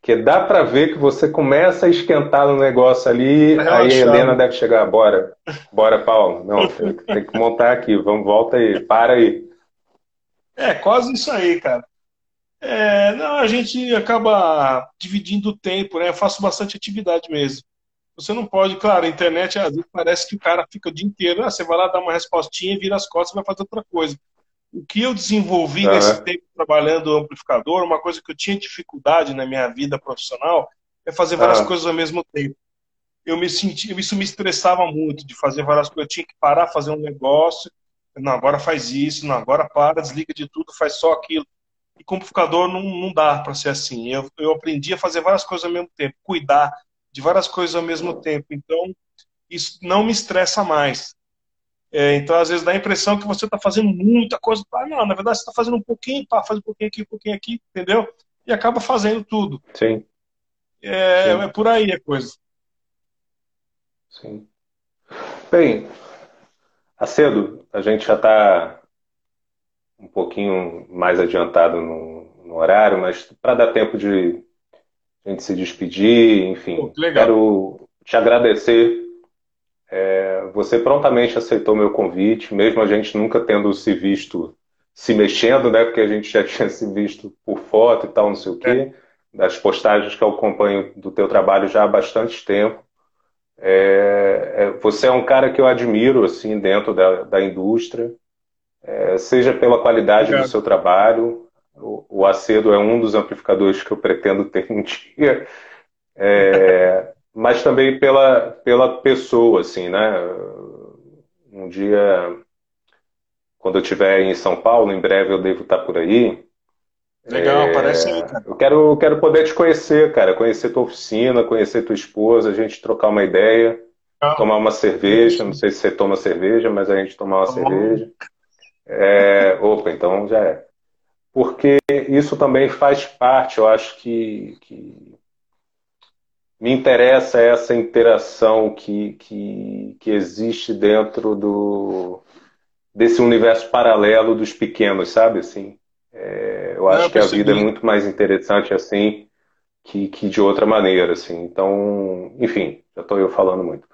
Speaker 1: Que dá para ver que você começa a esquentar no negócio ali, aí a Helena deve chegar, bora, bora, Paulo. Não, tem, tem que montar aqui, vamos, volta aí, para aí.
Speaker 2: É, quase isso aí, cara. É, não, a gente acaba dividindo o tempo, né? Eu faço bastante atividade mesmo. Você não pode, claro, a internet às vezes parece que o cara fica o dia inteiro, ah, você vai lá dar uma respostinha, vira as costas e vai fazer outra coisa. O que eu desenvolvi nesse tempo trabalhando o amplificador, uma coisa que eu tinha dificuldade na minha vida profissional, é fazer várias coisas ao mesmo tempo. Eu me sentia, isso me estressava muito de fazer várias coisas. Eu tinha que parar, fazer um negócio, não, agora faz isso, não, agora para, desliga de tudo, faz só aquilo. E com amplificador não, não dá para ser assim. Eu, eu aprendi a fazer várias coisas ao mesmo tempo, cuidar de várias coisas ao mesmo tempo. Então, isso não me estressa mais. É, então, às vezes, dá a impressão que você está fazendo muita coisa. Ah, não, na verdade, você está fazendo um pouquinho, pá, faz um pouquinho aqui, um pouquinho aqui, entendeu? E acaba fazendo tudo.
Speaker 1: Sim.
Speaker 2: É, Sim. é por aí a coisa.
Speaker 1: Sim. Bem, Acedo, a gente já está um pouquinho mais adiantado no, no horário, mas para dar tempo de a gente se despedir, enfim, Pô, que quero te agradecer. É, você prontamente aceitou meu convite, mesmo a gente nunca tendo se visto se mexendo, né? Porque a gente já tinha se visto por foto e tal, não sei o quê, é. das postagens que eu acompanho do teu trabalho já há bastante tempo. É, é, você é um cara que eu admiro assim dentro da, da indústria é, seja pela qualidade Obrigado. do seu trabalho. O, o, Acedo é um dos amplificadores que eu pretendo ter um dia, é, mas também pela, pela pessoa, assim, né? Um dia, quando eu estiver em São Paulo, em breve eu devo estar por aí.
Speaker 2: Legal, é, parece aí,
Speaker 1: cara. Eu quero, quero poder te conhecer, cara, conhecer tua oficina, conhecer tua esposa, a gente trocar uma ideia, ah, tomar uma cerveja. Não sei se você toma cerveja, mas a gente tomar uma tá cerveja. É, opa, então já é. Porque isso também faz parte, eu acho que, que me interessa essa interação que, que, que existe dentro do, desse universo paralelo dos pequenos, sabe? Assim, é, eu acho que a vida é muito mais interessante assim que, que de outra maneira. Assim. Então, enfim, já estou eu falando muito.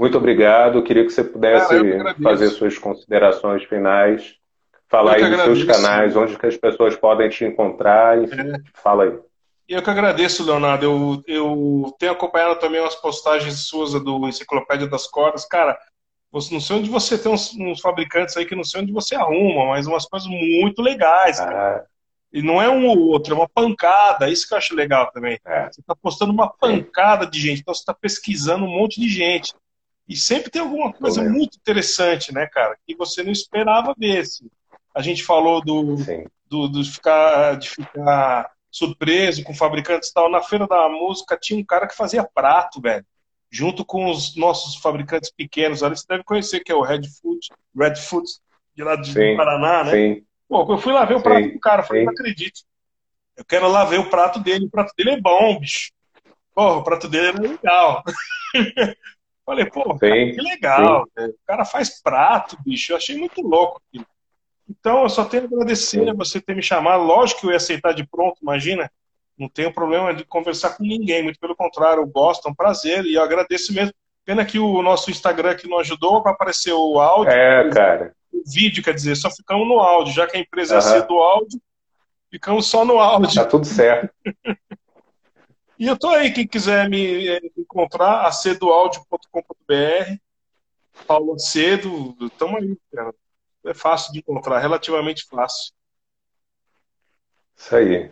Speaker 1: Muito obrigado. Queria que você pudesse Cara, fazer suas considerações finais, falar aí dos seus canais, onde que as pessoas podem te encontrar, enfim, é. fala aí.
Speaker 2: Eu que agradeço, Leonardo. Eu, eu tenho acompanhado também umas postagens suas do Enciclopédia das Cordas. Cara, você, não sei onde você tem uns, uns, fabricantes aí que não sei onde você arruma, mas umas coisas muito legais. Ah. E não é um ou outro, é uma pancada. Isso que eu acho legal também. É. Você está postando uma pancada de gente, então você está pesquisando um monte de gente. E sempre tem alguma coisa muito interessante, né, cara, que você não esperava ver. Assim. A gente falou do, do, do, ficar, de ficar surpreso com fabricantes e tal. Na Feira da Música tinha um cara que fazia prato, velho. Junto com os nossos fabricantes pequenos. Ali você deve conhecer, que é o Red Food, Red Food de lá de sim, Paraná, né? Sim. Pô, eu fui lá ver o prato sim, do cara, falei, não acredito. Eu quero lá ver o prato dele. O prato dele é bom, bicho. Porra, o prato dele é legal. Falei, pô, cara, que legal. O cara faz prato, bicho. Eu achei muito louco aquilo. Então, eu só tenho a agradecer a você ter me chamado. Lógico que eu ia aceitar de pronto, imagina. Não tenho problema de conversar com ninguém, muito pelo contrário, eu gosto, é um prazer e eu agradeço mesmo. Pena que o nosso Instagram aqui não ajudou para aparecer o áudio.
Speaker 1: É, cara.
Speaker 2: O vídeo, quer dizer, só ficamos no áudio, já que a empresa uhum. é do áudio, ficamos só no áudio.
Speaker 1: Tá tudo certo.
Speaker 2: E eu tô aí, quem quiser me eh, encontrar, acedoaudio.com.br, Paulo Acedo, tamo aí, cara. É fácil de encontrar, relativamente fácil.
Speaker 1: Isso aí.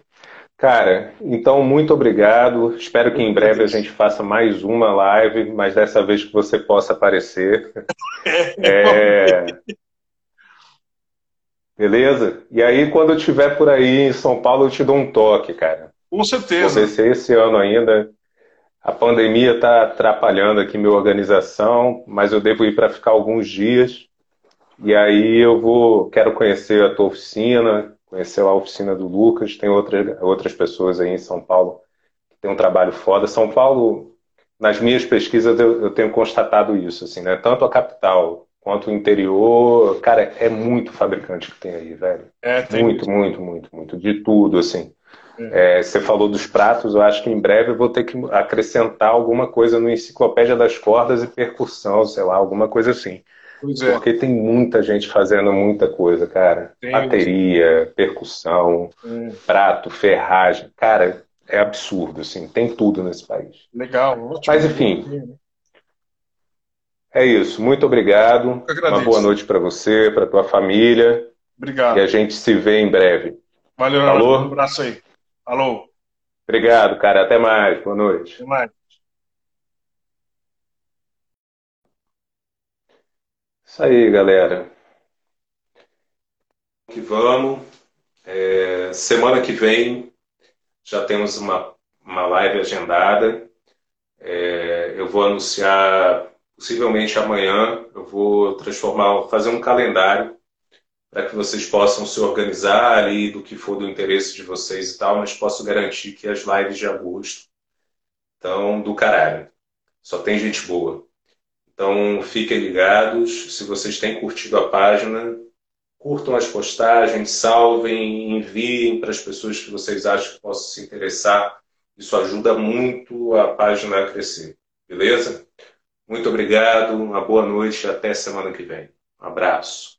Speaker 1: Cara, então muito obrigado. Espero que em breve a gente faça mais uma live, mas dessa vez que você possa aparecer. É... Beleza? E aí, quando eu estiver por aí em São Paulo, eu te dou um toque, cara.
Speaker 2: Com certeza.
Speaker 1: Vou ver esse ano ainda. A pandemia está atrapalhando aqui minha organização, mas eu devo ir para ficar alguns dias. E aí eu vou, quero conhecer a tua oficina, conhecer a oficina do Lucas. Tem outra, outras pessoas aí em São Paulo que tem um trabalho foda. São Paulo, nas minhas pesquisas, eu, eu tenho constatado isso, assim, né? Tanto a capital quanto o interior, cara, é muito fabricante que tem aí, velho. É, tem muito, muito, muito, muito, de tudo, assim. É. É, você falou dos pratos, eu acho que em breve eu vou ter que acrescentar alguma coisa no Enciclopédia das Cordas e Percussão, sei lá, alguma coisa assim. É. Porque tem muita gente fazendo muita coisa, cara. Tem, Bateria, percussão, é. prato, ferragem. Cara, é absurdo, assim. Tem tudo nesse país.
Speaker 2: Legal,
Speaker 1: ótimo. Mas, enfim. É isso. Muito obrigado. Uma boa noite para você, para tua família.
Speaker 2: Obrigado.
Speaker 1: E a gente se vê em breve.
Speaker 2: Valeu,
Speaker 1: Alô?
Speaker 2: Um abraço aí. Alô.
Speaker 1: Obrigado, cara. Até mais. Boa noite.
Speaker 2: Até mais.
Speaker 1: Isso aí, galera. Que vamos. É, semana que vem já temos uma, uma live agendada. É, eu vou anunciar, possivelmente amanhã, eu vou transformar, fazer um calendário para que vocês possam se organizar ali do que for do interesse de vocês e tal, mas posso garantir que as lives de agosto estão do caralho. Só tem gente boa. Então fiquem ligados. Se vocês têm curtido a página, curtam as postagens, salvem, enviem para as pessoas que vocês acham que possam se interessar. Isso ajuda muito a página a crescer. Beleza? Muito obrigado, uma boa noite e até semana que vem. Um abraço.